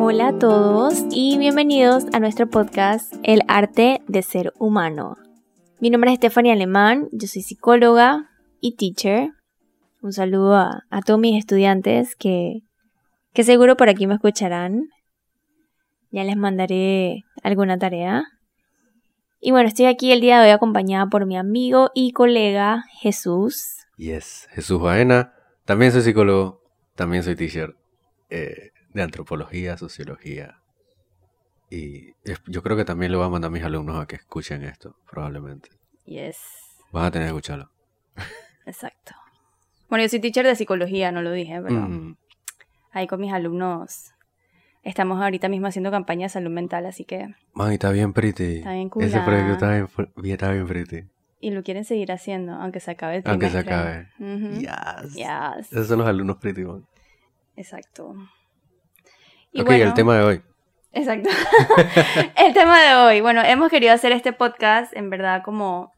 Hola a todos y bienvenidos a nuestro podcast El arte de ser humano. Mi nombre es Stephanie Alemán, yo soy psicóloga y teacher. Un saludo a, todos mis estudiantes que, que seguro por aquí me escucharán. Ya les mandaré alguna tarea. Y bueno, estoy aquí el día de hoy acompañada por mi amigo y colega Jesús. Yes, Jesús Baena. También soy psicólogo, también soy teacher eh, de antropología, sociología. Y yo creo que también le voy a mandar a mis alumnos a que escuchen esto, probablemente. Yes. Van a tener que escucharlo. Exacto. Bueno, yo soy teacher de psicología, no lo dije, pero mm. ahí con mis alumnos estamos ahorita mismo haciendo campaña de salud mental, así que... Man, está bien pretty. Está bien cool. Ese proyecto está bien, está bien pretty. Y lo quieren seguir haciendo, aunque se acabe el Aunque se acabe. yes. yes. Esos son los alumnos pretty, man. Exacto. Y ok, el tema de hoy. Exacto. el tema de hoy. Bueno, hemos querido hacer este podcast, en verdad, como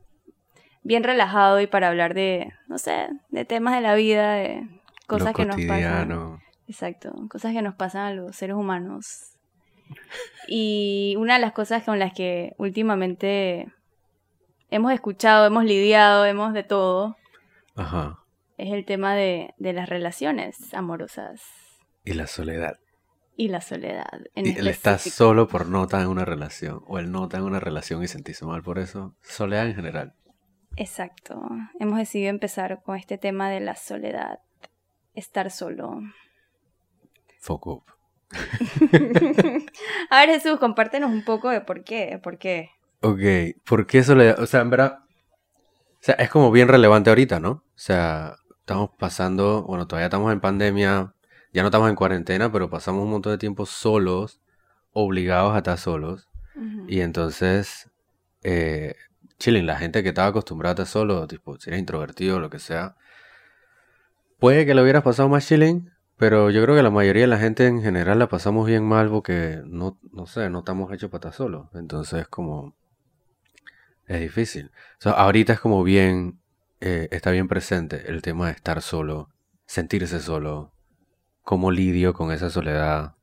bien relajado y para hablar de, no sé, de temas de la vida, de cosas que nos pasan. Exacto, cosas que nos pasan a los seres humanos. Y una de las cosas con las que últimamente hemos escuchado, hemos lidiado, hemos de todo, Ajá. es el tema de, de las relaciones amorosas. Y la soledad. Y la soledad. y él está solo por no estar en una relación, o él no está en una relación y sentirse mal por eso. Soledad en general. Exacto. Hemos decidido empezar con este tema de la soledad. Estar solo. Foco. A ver, Jesús, compártenos un poco de por qué. ¿Por qué? Ok, ¿por qué soledad? O sea, en verdad. O sea, es como bien relevante ahorita, ¿no? O sea, estamos pasando. Bueno, todavía estamos en pandemia. Ya no estamos en cuarentena, pero pasamos un montón de tiempo solos, obligados a estar solos. Y entonces. Eh, chilling, la gente que estaba acostumbrada a estar solo, tipo, si eres introvertido o lo que sea, puede que lo hubieras pasado más chilling, pero yo creo que la mayoría de la gente en general la pasamos bien mal porque no, no sé, no estamos hechos para estar solos. Entonces, como, es difícil. O sea, ahorita es como bien, eh, está bien presente el tema de estar solo, sentirse solo, cómo lidio con esa soledad,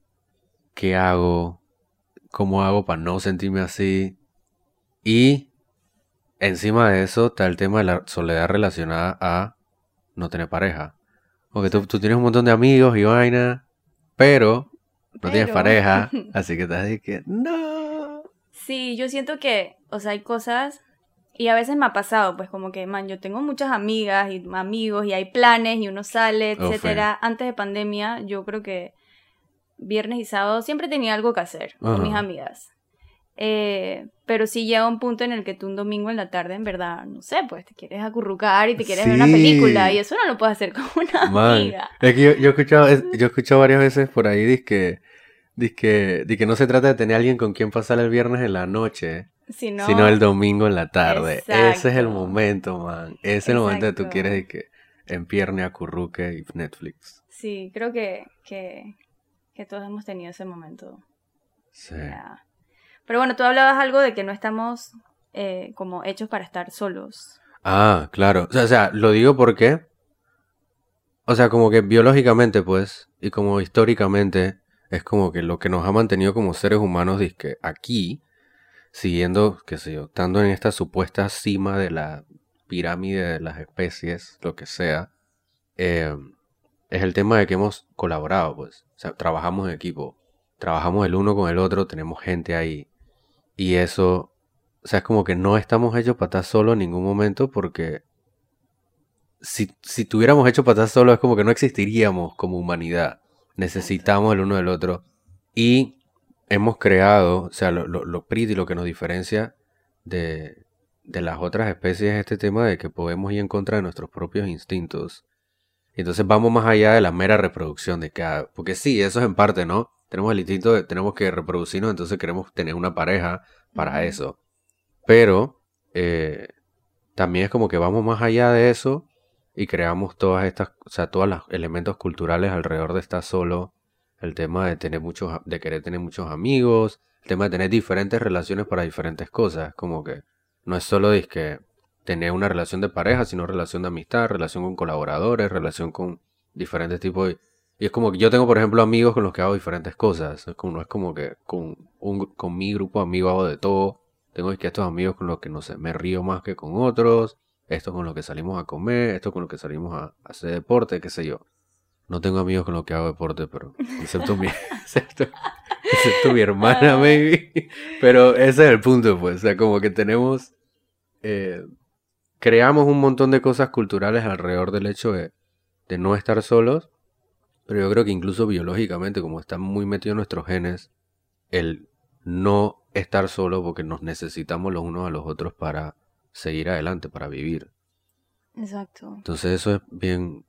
qué hago, cómo hago para no sentirme así y Encima de eso está el tema de la soledad relacionada a no tener pareja. Porque tú, tienes un montón de amigos y vaina, pero no tienes pareja, así que estás así que no. Sí, yo siento que, o sea, hay cosas y a veces me ha pasado, pues como que, man, yo tengo muchas amigas y amigos y hay planes y uno sale, etcétera. Antes de pandemia, yo creo que viernes y sábado siempre tenía algo que hacer con mis amigas. Eh, pero sí llega un punto en el que tú un domingo en la tarde, en verdad, no sé, pues te quieres acurrucar y te quieres ver una película y eso no lo puedes hacer con una amiga. Es que yo, yo, he escuchado, yo he escuchado varias veces por ahí dice que, que, no se trata de tener a alguien con quien pasar el viernes en la noche, sino, el domingo en la tarde. Ese es el momento, man. Ese es el momento que tú quieres que empierne, acurruque y Netflix. Sí, creo que, que, todos hemos tenido ese momento. Sí. Pero bueno, tú hablabas algo de que no estamos eh, como hechos para estar solos. Ah, claro. O sea, lo digo porque, o sea, como que biológicamente, pues, y como históricamente, es como que lo que nos ha mantenido como seres humanos, es que aquí, siguiendo, qué sé yo, estando en esta supuesta cima de la pirámide de las especies, lo que sea, eh, es el tema de que hemos colaborado, pues. O sea, trabajamos en equipo, trabajamos el uno con el otro, tenemos gente ahí. Y eso, o sea, es como que no estamos hechos para estar solos en ningún momento porque si, si tuviéramos hecho para estar es como que no existiríamos como humanidad. Necesitamos el uno del otro. Y hemos creado, o sea, lo, lo, lo pretty, lo que nos diferencia de, de las otras especies es este tema de que podemos ir en contra de nuestros propios instintos. Y entonces vamos más allá de la mera reproducción de cada... Porque sí, eso es en parte, ¿no? tenemos el instinto de tenemos que reproducirnos, entonces queremos tener una pareja para eso. Pero eh, también es como que vamos más allá de eso y creamos todas estas, o sea, todos los elementos culturales alrededor de estar solo, el tema de tener muchos, de querer tener muchos amigos, el tema de tener diferentes relaciones para diferentes cosas, como que no es solo que tener una relación de pareja, sino relación de amistad, relación con colaboradores, relación con diferentes tipos de Y es como que yo tengo, por ejemplo, amigos con los que hago diferentes cosas. Es como, no es como que con, un, con mi grupo de hago de todo. Tengo que estos amigos con los que, no sé, me río más que con otros. Esto con los que salimos a comer. Esto con los que salimos a, hacer deporte, qué sé yo. No tengo amigos con los que hago deporte, pero excepto mi, excepto, excepto mi hermana, Ah. maybe. Pero ese es el punto, pues. O sea, como que tenemos... eh, creamos un montón de cosas culturales alrededor del hecho de, de no estar solos. Pero yo creo que incluso biológicamente, como está muy metido en nuestros genes, el no estar solo porque nos necesitamos los unos a los otros para seguir adelante, para vivir. Exacto. Entonces eso es bien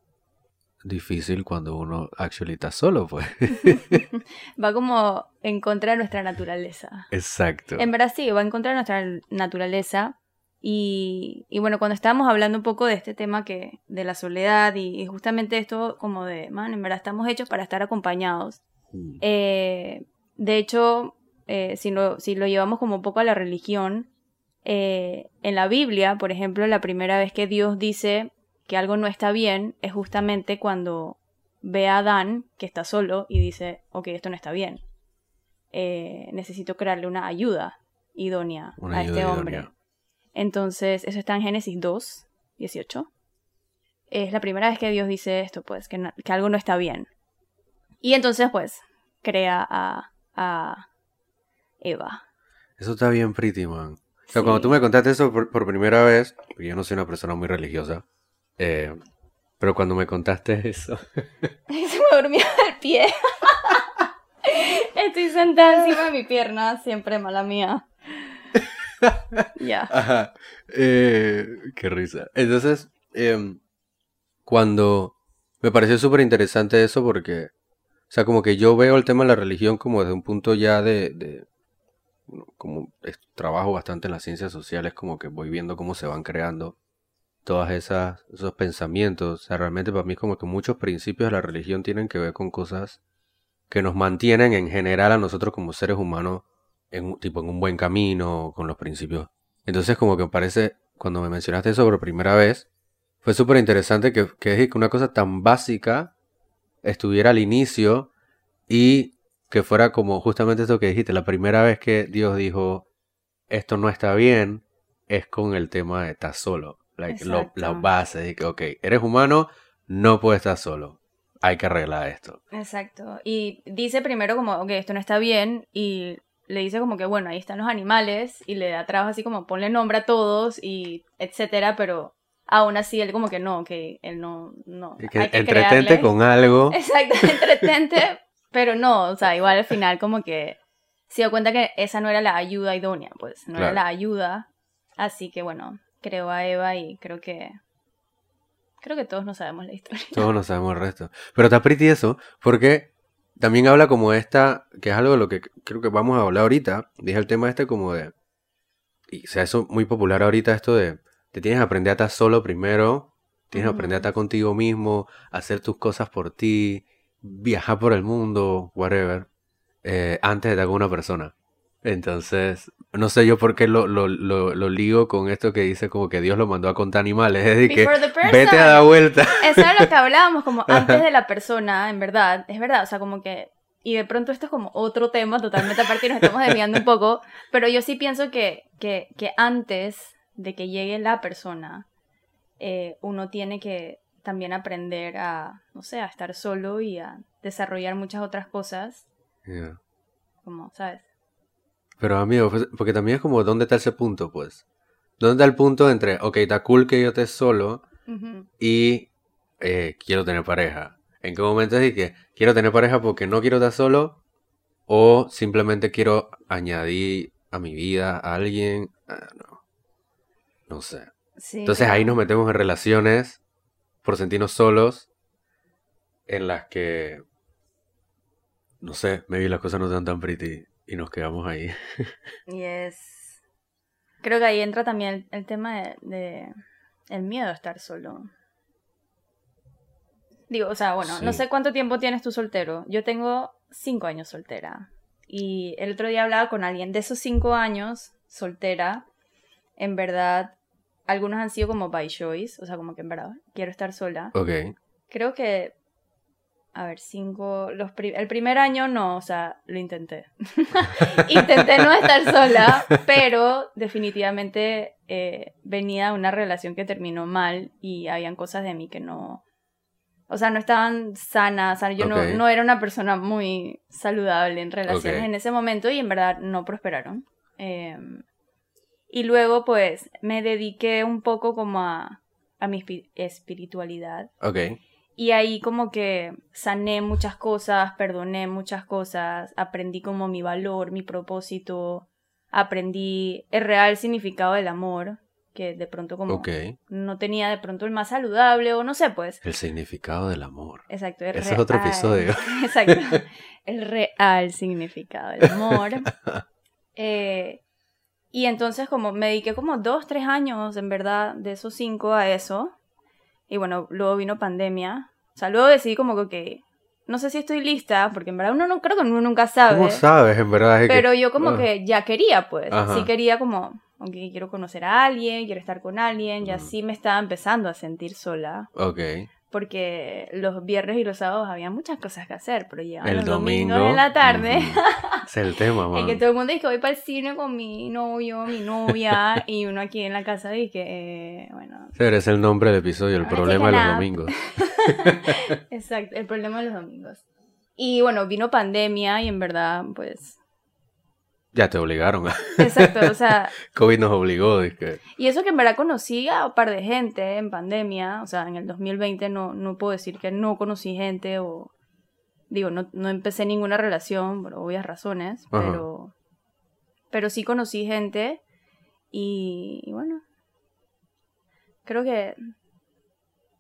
difícil cuando uno actually está solo, pues. Va como en contra de nuestra naturaleza. Exacto. En verdad sí, va en contra de nuestra naturaleza. Y, y bueno, cuando estábamos hablando un poco de este tema que de la soledad y, y justamente esto como de, man, en verdad estamos hechos para estar acompañados. Mm. Eh, de hecho, eh, si, lo, si lo llevamos como un poco a la religión, eh, en la Biblia, por ejemplo, la primera vez que Dios dice que algo no está bien es justamente cuando ve a Adán que está solo y dice, ok, esto no está bien. Eh, necesito crearle una ayuda idónea Una a ayuda este hombre. idónea. Entonces, eso está en Génesis 2, 18. Es la primera vez que Dios dice esto, pues, que, no- que algo no está bien. Y entonces, pues, crea a, a Eva. Eso está bien pretty, man. O sea, Sí. cuando tú me contaste eso por, por primera vez, porque yo no soy una persona muy religiosa, eh, pero cuando me contaste eso, Se me durmió el pie. Estoy sentada encima de mi pierna, siempre mala mía. Ya. Ajá. Eh, qué risa. Entonces, em, cuando me pareció súper interesante eso porque, o sea, como que yo veo el tema de la religión como desde un punto ya de, como es- trabajo bastante en las ciencias sociales, como que voy viendo cómo se van creando todas esas esos pensamientos. O sea, realmente para mí como que muchos principios de la religión tienen que ver con cosas que nos mantienen en general a nosotros como seres humanos en tipo en un buen camino con los principios. Entonces como que me parece, cuando me mencionaste eso por primera vez, fue súper interesante que, que una cosa tan básica estuviera al inicio y que fuera como justamente esto que dijiste, la primera vez que Dios dijo, esto no está bien, es con el tema de estar solo. Like, lo- Exacto. la base de que, ok, eres humano, no puedes estar solo. Hay que arreglar esto. Exacto. Y dice primero como, ok, esto no está bien. Y le dice como que, bueno, ahí están los animales. Y le da trabajo así como, ponle nombre a todos y etcétera. Pero aún así él como que no, que él no, no. Que hay que entretente crearle- con algo. Exacto, entretente. pero no, o sea, igual al final como que se dio cuenta que esa no era la ayuda idónea, pues. No era la ayuda. Así que bueno, creó a Eva y creo que... Creo que todos no sabemos la historia. Todos no sabemos el resto. Pero está pretty eso, porque también habla como esta, que es algo de lo que creo que vamos a hablar ahorita. Dije el tema este como de, y se hace muy popular ahorita esto de, te tienes que aprender a estar solo primero, tienes que aprender a estar contigo mismo, hacer tus cosas por ti, viajar por el mundo, whatever, eh, antes de estar con una persona. Entonces, no sé yo por qué lo, lo, lo, lo ligo con esto que dice como que Dios lo mandó a contar animales. Es decir, que Before the person. vete a dar vuelta. Eso era lo que hablábamos, como antes de la persona, en verdad, es verdad, o sea, como que, y de pronto esto es como otro tema totalmente aparte y nos estamos desviando un poco, pero yo sí pienso que, que, que antes de que llegue la persona, eh, uno tiene que también aprender a, no sé, a estar solo y a desarrollar muchas otras cosas, Yeah. como, ¿sabes? Pero amigo, pues, porque también es como, ¿dónde está ese punto, pues? ¿Dónde está el punto entre, ok, está cool que yo esté solo y eh, quiero tener pareja? ¿En qué momento es que quiero tener pareja porque no quiero estar solo? ¿O simplemente quiero añadir a mi vida a alguien? Ah, no. No sé. Sí, Entonces ahí nos metemos en relaciones por sentirnos solos en las que, no sé, maybe las cosas no están tan pretty y nos quedamos ahí. Yes. Creo que ahí entra también el, el tema de, de el miedo a estar solo. Digo, o sea, bueno, no sé cuánto tiempo tienes tú soltero. Yo tengo cinco años soltera. Y el otro día hablaba con alguien de esos cinco años soltera. En verdad, algunos han sido como by choice. O sea, como que en verdad quiero estar sola. Ok. Creo que a ver, cinco, los pri- el primer año no, o sea, lo intenté. intenté no estar sola, pero definitivamente eh, venía de una relación que terminó mal y habían cosas de mí que no, o sea, no estaban sanas, o sea, yo no, no era una persona muy saludable en relaciones en ese momento y en verdad no prosperaron. Em, y luego pues me dediqué un poco como a, a mi espi- espiritualidad. Ok. Y ahí como que sané muchas cosas, perdoné muchas cosas, aprendí como mi valor, mi propósito, aprendí el real significado del amor, que de pronto como Ok. no tenía de pronto el más saludable o no sé pues. El significado del amor. Exacto. el Ese es otro real- episodio. Exacto. El real significado del amor. Eh, y entonces como me dediqué como dos, tres años, en verdad, de esos cinco a eso. Y bueno, luego vino pandemia. O sea, luego decidí como que, no sé si estoy lista, porque en verdad uno no, creo que uno nunca sabe. ¿Cómo sabes, en verdad? Es que- Pero yo como Ah. que ya quería, pues. Ajá. Sí quería como, ok, quiero conocer a alguien, quiero estar con alguien. Y Mm. así me estaba empezando a sentir sola. Ok. Porque los viernes y los sábados había muchas cosas que hacer, pero llegaban El los domingo. domingos en la tarde. es el tema, En man. que todo el mundo dice que voy para el cine con mi novio, mi novia, y uno aquí en la casa dice que, eh, bueno, Ese es el nombre del episodio, el problema de los domingos. exacto, el problema de los domingos. Y bueno, vino pandemia y en verdad, pues, Ya te obligaron. exacto, o sea, COVID nos obligó. y eso que en verdad conocí a un par de gente en pandemia, o sea, en el 2020 no, no puedo decir que no conocí gente o, digo, no, no empecé ninguna relación por obvias razones, Ajá. pero, pero sí conocí gente y, y bueno, creo que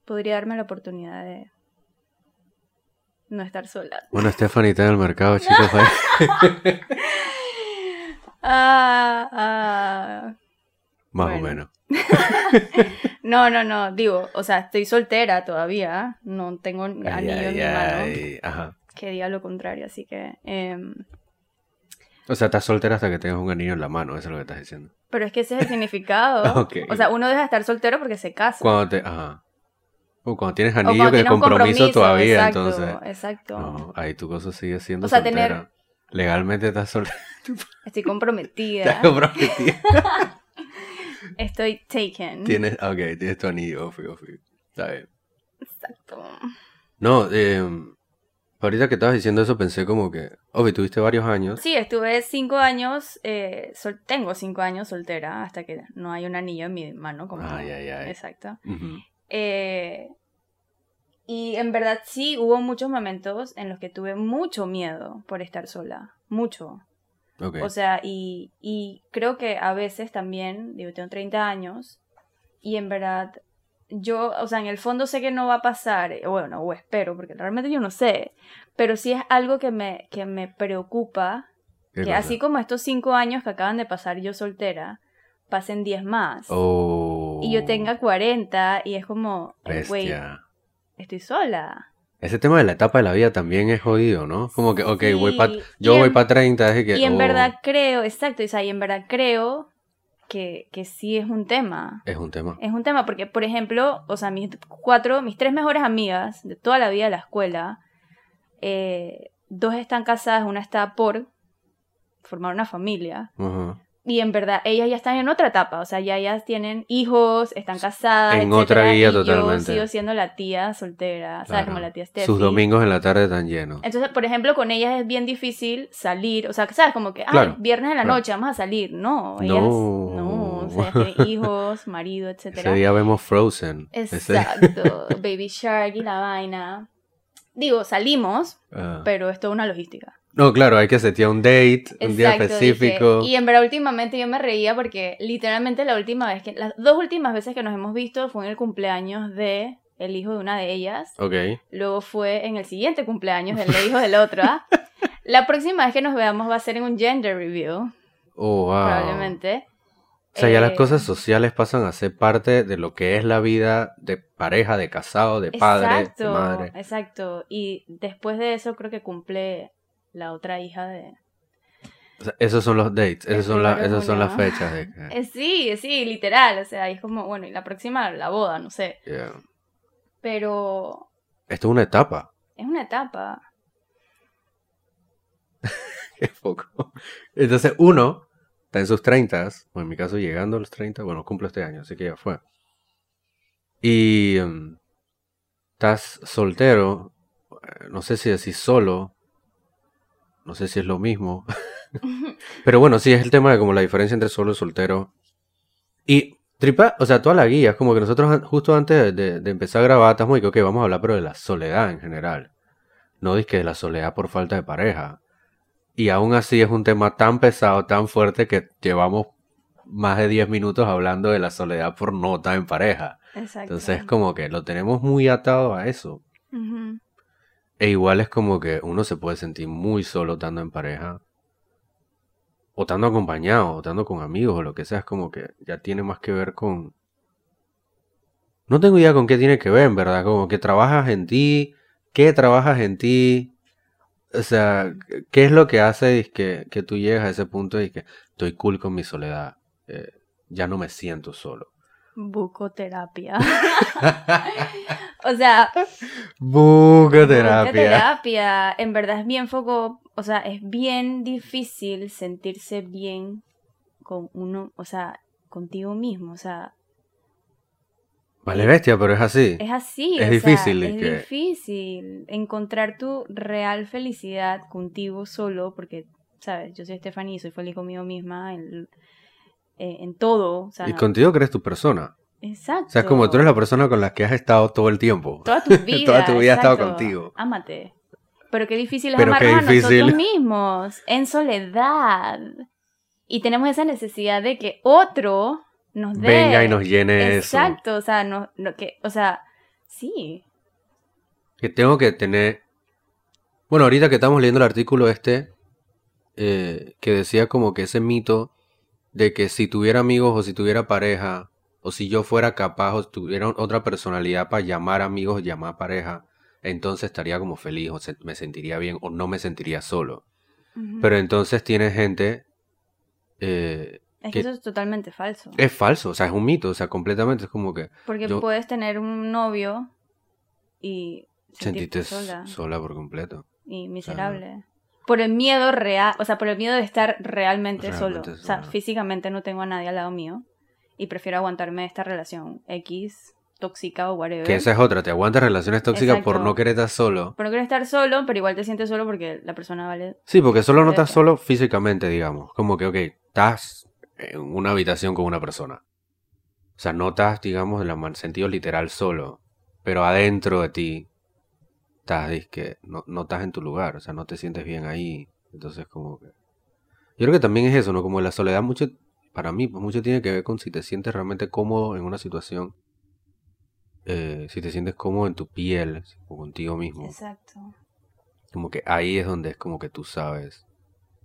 podría darme la oportunidad de no estar sola. Bueno, Stephanie está en el mercado, chicos. Ah, ah. Más o menos. No, no, no, digo, o sea, estoy soltera todavía, no tengo Ay, anillo en ay, mi mano, ay. Ajá. que diga lo contrario, así que... em, O sea, estás soltera hasta que tengas un anillo en la mano, eso es lo que estás diciendo. pero es que ese es el significado. O sea, uno deja de estar soltero porque se casa. Cuando te. Ajá. O cuando tienes anillo cuando que tienes compromiso, todavía, exacto, entonces. Exacto. No, ahí tu cosa sigue siendo O sea, soltera. tener- Legalmente estás soltera. Estoy comprometida. Estás comprometida. Estoy taken. tienes, ok, tienes tu anillo, obvio, obvio. Está bien. Exacto. No, eh, ahorita que estabas diciendo eso pensé como que, obvio, tuviste varios años. Sí, estuve cinco años, eh, sol- tengo cinco años soltera hasta que no hay un anillo en mi mano. Como... Ay, ay, ay. Exacto. Eh, y en verdad sí hubo muchos momentos en los que tuve mucho miedo por estar sola. Mucho. Ok. O sea, y, y creo que a veces también, digo, tengo 30 años y en verdad yo, o sea, en el fondo sé que no va a pasar, eh, bueno, o espero, porque realmente yo no sé, pero sí es algo que me, que me preocupa, ¿Qué que cosa? así como estos 5 años que acaban de pasar yo soltera, pasen 10 más. Oh. Y yo tenga 40 y es como. Estoy sola. Ese tema de la etapa de la vida también es jodido, ¿no? Como que, ok, voy pa, yo voy para 30, es que, Y en oh, verdad creo, exacto, o sea, y en verdad creo que, que sí es un tema. es un tema. Es un tema porque, por ejemplo, o sea, mis cuatro, mis tres mejores amigas de toda la vida de la escuela, eh, dos están casadas, una está por formar una familia. Ajá. Y en verdad, ellas ya están en otra etapa, o sea, ya ellas tienen hijos, están casadas, En otra etcétera, vida y totalmente. Yo sigo siendo la tía soltera, ¿sabes? Claro. Como la tía Steffi. Sus domingos en la tarde están llenos. Entonces, por ejemplo, con ellas es bien difícil salir, o sea, ¿sabes? Como que, Claro, ay, viernes en la claro. noche vamos a salir. No, ellas, No. no, o sea, tienen hijos, marido, etcétera. Ese día vemos Frozen. Exacto, Baby Shark y la vaina. Digo, salimos, Ah. pero es toda una logística. No, claro, hay que setear un date, un día específico. dije. Y en verdad, últimamente yo me reía porque literalmente la última vez que, las dos últimas veces que nos hemos visto fue en el cumpleaños de el hijo de una de ellas. Ok. Luego fue en el siguiente cumpleaños del hijo del otro. ¿ah? La próxima vez que nos veamos va a ser en un gender review, Oh, wow. probablemente. O sea, ya las Eh, cosas sociales pasan a ser parte de lo que es la vida de pareja, de casado, de padre, de Exacto, madre. exacto. Y después de eso creo que cumple la otra hija de... O sea, esos son los dates, El esas son, la- esas son las fechas. De Eh, sí, sí, literal. O sea, es como, bueno, y la próxima la boda, no sé. yeah. Pero Esto es una etapa. Es una etapa. Qué poco. Entonces, uno está en sus 30, o en mi caso llegando a los 30, bueno, cumplo este año, así que ya fue. Y em, estás soltero, eh, no sé si decís solo, no sé si es lo mismo. Pero bueno, sí, es el tema de como la diferencia entre solo y soltero. Y tripa, o sea, toda la guía, es como que nosotros justo antes de, empezar a grabar, estamos muy que, ok, vamos a hablar pero de la soledad en general. No dices que de la soledad por falta de pareja. Y aún así es un tema tan pesado, tan fuerte que llevamos más de 10 minutos hablando de la soledad por no estar en pareja. Exacto. Entonces como que lo tenemos muy atado a eso. E igual es como que uno se puede sentir muy solo estando en pareja. O estando acompañado, o estando con amigos, o lo que sea. Es como que ya tiene más que ver con... No tengo idea con qué tiene que ver, en verdad. Como que trabajas en ti, qué trabajas en ti, o sea, ¿qué es lo que hace que, que tú llegas a ese punto y que estoy cool con mi soledad? Eh, ya no me siento solo. Bucoterapia. o sea. Bucoterapia. Bucoterapia. En verdad es bien foco. O sea, es bien difícil sentirse bien con uno. O sea, contigo mismo. O sea, Vale bestia, pero es así. Es así. Es difícil. es difícil encontrar tu real felicidad contigo solo, porque, ¿sabes? Yo soy Stephanie y soy feliz conmigo misma en, eh, en todo. y contigo crees tu persona. Exacto. O sea, es como tú eres la persona con la que has estado todo el tiempo. Toda tu vida. Toda tu vida ha estado contigo. Ámate. Pero qué difícil es amarnos a nosotros mismos, en soledad. Y tenemos esa necesidad de que otro nos venga y nos llene Exacto, o sea, no, que, o sea, sí. Que tengo que tener. Bueno, ahorita que estamos leyendo el artículo este, eh, que decía como que ese mito de que si tuviera amigos o si tuviera pareja, o si yo fuera capaz o tuviera otra personalidad para llamar amigos, llamar pareja, entonces estaría como feliz o me sentiría bien o no me sentiría solo. Pero entonces tiene gente eh, es que, eso es totalmente falso. Es falso, o sea, es un mito, o sea, completamente es como que... Porque puedes tener un novio y sentirte sola. sola por completo. Y miserable. Por el miedo real, o sea, por el miedo de estar realmente, solo. O sea, físicamente no tengo a nadie al lado mío y prefiero aguantarme esta relación X tóxica o whatever. Que esa es otra, te aguantas relaciones tóxicas por no querer estar solo. Por no querer estar solo, pero igual te sientes solo porque la persona vale. Sí, porque solo no estás solo físicamente, digamos. Como que, ok, estás en una habitación con una persona. O sea, no estás, digamos, en el sentido literal solo, pero adentro de ti estás, que no, no estás en tu lugar, o sea, no te sientes bien ahí. Entonces, como que... Yo creo que también es eso, ¿no? Como la soledad, mucho, para mí, pues mucho tiene que ver con si te sientes realmente cómodo en una situación, eh, si te sientes cómodo en tu piel o contigo mismo. Exacto. Como que ahí es donde es como que tú sabes,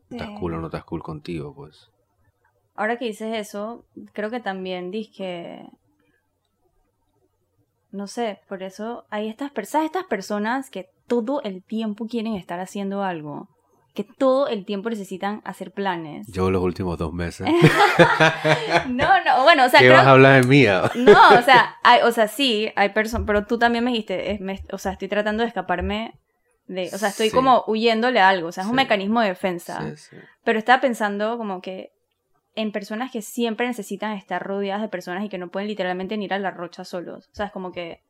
estás cool o no estás cool contigo, pues ahora que dices eso, creo que también que no sé, por eso hay estas, estas personas que todo el tiempo quieren estar haciendo algo, que todo el tiempo necesitan hacer planes. Yo los últimos dos meses. no, no, bueno, o sea... ¿Qué vas a hablar de mía? no, o sea, hay, o sea, sí, hay personas, pero tú también me dijiste, o sea, estoy tratando de escaparme de, o sea, estoy como huyéndole a algo, o sea, es un mecanismo de defensa. Pero estaba pensando como que en personas que siempre necesitan estar rodeadas de personas y que no pueden literalmente ni ir a la rocha solos. O sea, es como que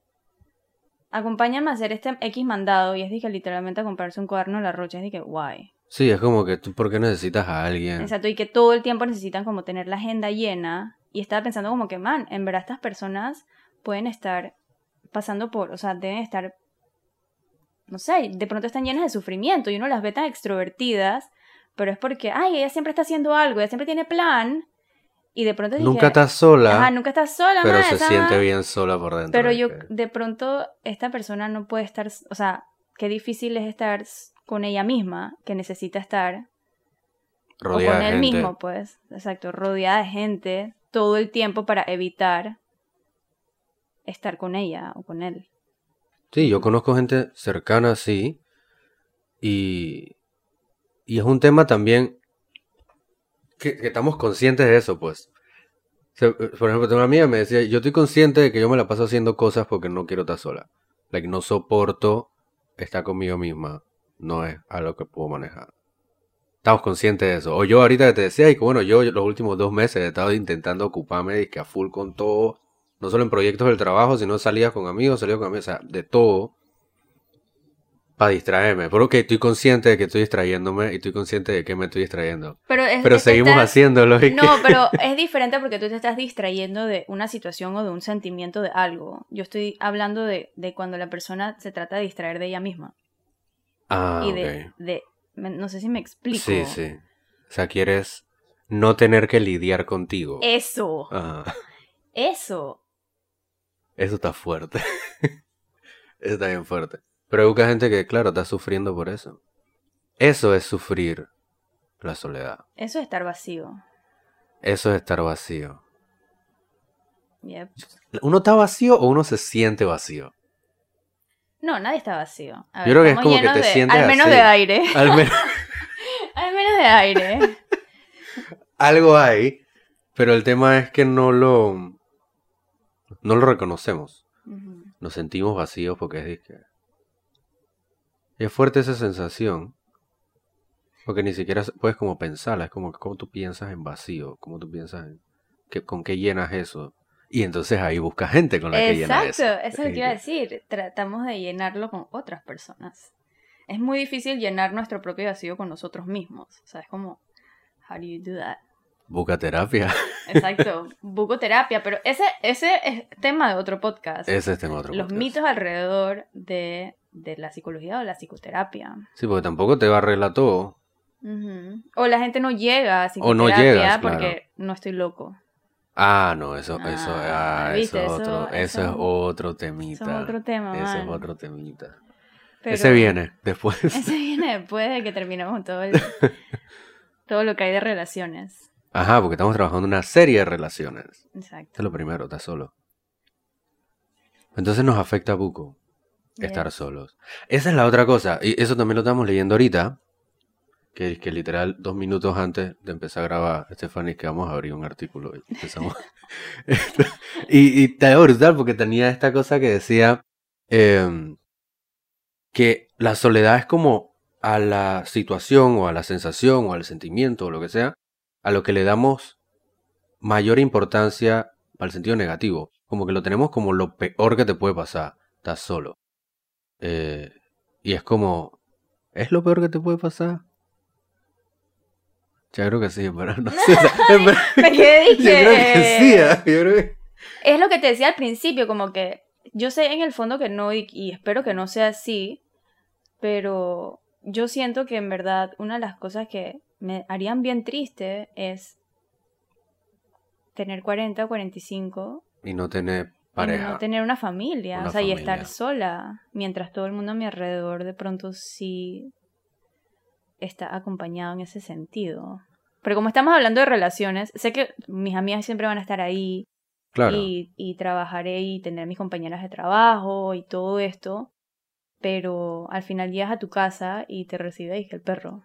acompáñame a hacer este X mandado y es de que literalmente a comprarse un cuaderno en la rocha es de que guay. Sí, es como que tú, ¿por qué necesitas a alguien? Exacto, y que todo el tiempo necesitan como tener la agenda llena. Y estaba pensando como que, man, en verdad estas personas pueden estar pasando por, o sea, deben estar, no sé, de pronto están llenas de sufrimiento y uno las ve tan extrovertidas pero es porque, ay, ella siempre está haciendo algo, ella siempre tiene plan. Y de pronto Nunca estás sola. Ajá, nunca estás sola, Pero se siente bien sola por dentro. Pero yo, de pronto, esta persona no puede estar, o sea, qué difícil es estar con ella misma, que necesita estar rodeada o con él mismo, pues, exacto, rodeada de gente todo el tiempo para evitar estar con ella o con él. Sí, yo conozco gente cercana sí y y es un tema también que, estamos conscientes de eso, pues. por ejemplo, tengo una amiga me decía, yo estoy consciente de que yo me la paso haciendo cosas porque no quiero estar sola. Like, no soporto estar conmigo misma no es algo que puedo manejar. Estamos conscientes de eso. O yo ahorita que te decía, y que bueno, yo los últimos dos meses he estado intentando ocuparme de que a full con todo, no solo en proyectos del trabajo, sino salía con amigos, salía con amigos, o sea, de todo para distraerme. Porque estoy consciente de que estoy distrayéndome y estoy consciente de que me estoy distrayendo. Pero, es- Pero es- seguimos estás- haciéndolo. y que- No, pero es diferente porque tú te estás distrayendo de una situación o de un sentimiento de algo. Yo estoy hablando de, de cuando la persona se trata de distraer de ella misma. Ah, y de, de- me- No sé si me explico. Sí, sí. O sea, quieres no tener que lidiar contigo. Eso. Ah, Eso. eso está fuerte. eso está bien fuerte. Pero hay mucha gente que, claro, está sufriendo por eso. Eso es sufrir la soledad. Eso es estar vacío. Eso es estar vacío. Yep. ¿Uno está vacío o uno se siente vacío? No, nadie está vacío. A Yo creo que es como que te de- sientes Al menos así. de aire. Al menos Al menos de aire. algo hay, pero el tema es que no lo no lo reconocemos. Nos sentimos vacíos porque es es fuerte esa sensación. Porque ni siquiera puedes como pensarla. Es como cómo tú piensas en vacío. Cómo tú piensas en. Que, ¿Con qué llenas eso? Y entonces ahí buscas gente con la que llenas Exacto, eso. eso es lo que iba a decir. Tratamos de llenarlo con otras personas. Es muy difícil llenar nuestro propio vacío con nosotros mismos. O sea, es como, how do you do that? Busca terapia. Exacto, bucoterapia, pero ese, ese es tema de otro podcast. Ese es tema de otro Los podcast. mitos alrededor de, de la psicología o la psicoterapia. Sí, porque tampoco te va a arreglar todo. O la gente no llega a O no psicoterapia llegas, porque no estoy loco. Ah, no, eso, Ah, eso, ah, ¿viste? eso, es Eso- otro, eso, es eso- otro temita. Eso es otro tema, Ese es otro temita. Pero Ese viene después. Ese viene después de que terminemos todo, el- todo lo que hay de relaciones. Ajá, porque estamos trabajando en una serie de relaciones. Exacto. Esto es lo primero, estás solo. Entonces nos afecta estar solos. Esa es la otra cosa, y eso también lo estamos leyendo ahorita, que, que literal dos minutos antes de empezar a grabar, Stephanie, que vamos a abrir un artículo y empezamos. y, y está brutal porque tenía esta cosa que decía em, que la soledad es como a la situación o a la sensación o al sentimiento o lo que sea, a lo que le damos mayor importancia al sentido negativo. Como que lo tenemos como lo peor que te puede pasar. Estás solo. Eh, y es como, ¿es lo peor que te puede pasar? Ya creo que sí, pero no sé. en verdad- Me quedé yo creo que sí, dije. ¿eh? yo creo que... Es lo que te decía al principio, como que yo sé en el fondo que no y, y espero que no sea así, pero yo siento que en verdad una de las cosas que me harían bien triste es tener 40 o 45 Y no tener pareja. no tener una familia, Una o sea, y estar sola, mientras todo el mundo a mi alrededor de pronto sí está acompañado en ese sentido. Pero como estamos hablando de relaciones, sé que mis amigas siempre van a estar ahí Claro. y, y trabajaré y tendré mis compañeras de trabajo y todo esto, pero al final llegas a tu casa y te recibe y que el perro.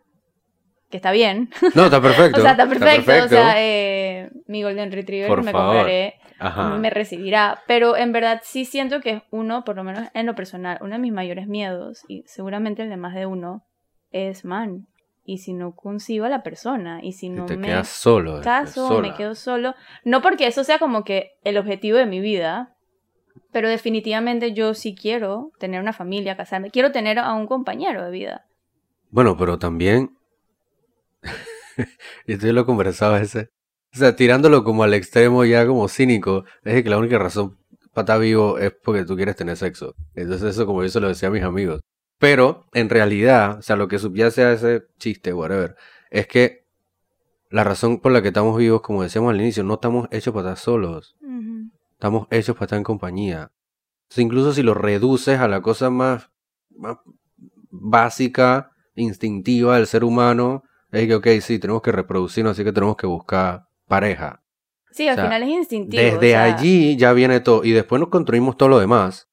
Que está bien. No, está perfecto. o sea, está perfecto. O perfecto. sea, eh, mi Golden Retriever Por me favor. compraré Ajá. me recibirá. Pero en verdad sí siento que es uno, por lo menos en lo personal, uno de mis mayores miedos, y seguramente el de más de uno, es, man, y si no concibo a la persona, y si Y no te me quedas solo. caso, sola. me quedo solo. No porque eso sea como que el objetivo de mi vida, pero definitivamente yo sí quiero tener una familia, casarme, quiero tener a un compañero de vida. Bueno, pero también. y yo lo conversaba veces. O sea, tirándolo como al extremo ya como cínico, es que la única razón para estar vivo es porque tú quieres tener sexo. Entonces eso como yo se lo decía a mis amigos. Pero en realidad, o sea, lo que subyace a ese chiste, whatever, es que la razón por la que estamos vivos, como decíamos al inicio, no estamos hechos para estar solos. Estamos hechos para estar en compañía. Sea, incluso si lo reduces a la cosa más, más básica, instintiva del ser humano, es que, ok, sí, tenemos que reproducirnos, así que tenemos que buscar pareja. Sí, al O sea, final es instintivo. Desde o sea, allí ya viene todo. Y después nos construimos todo lo demás,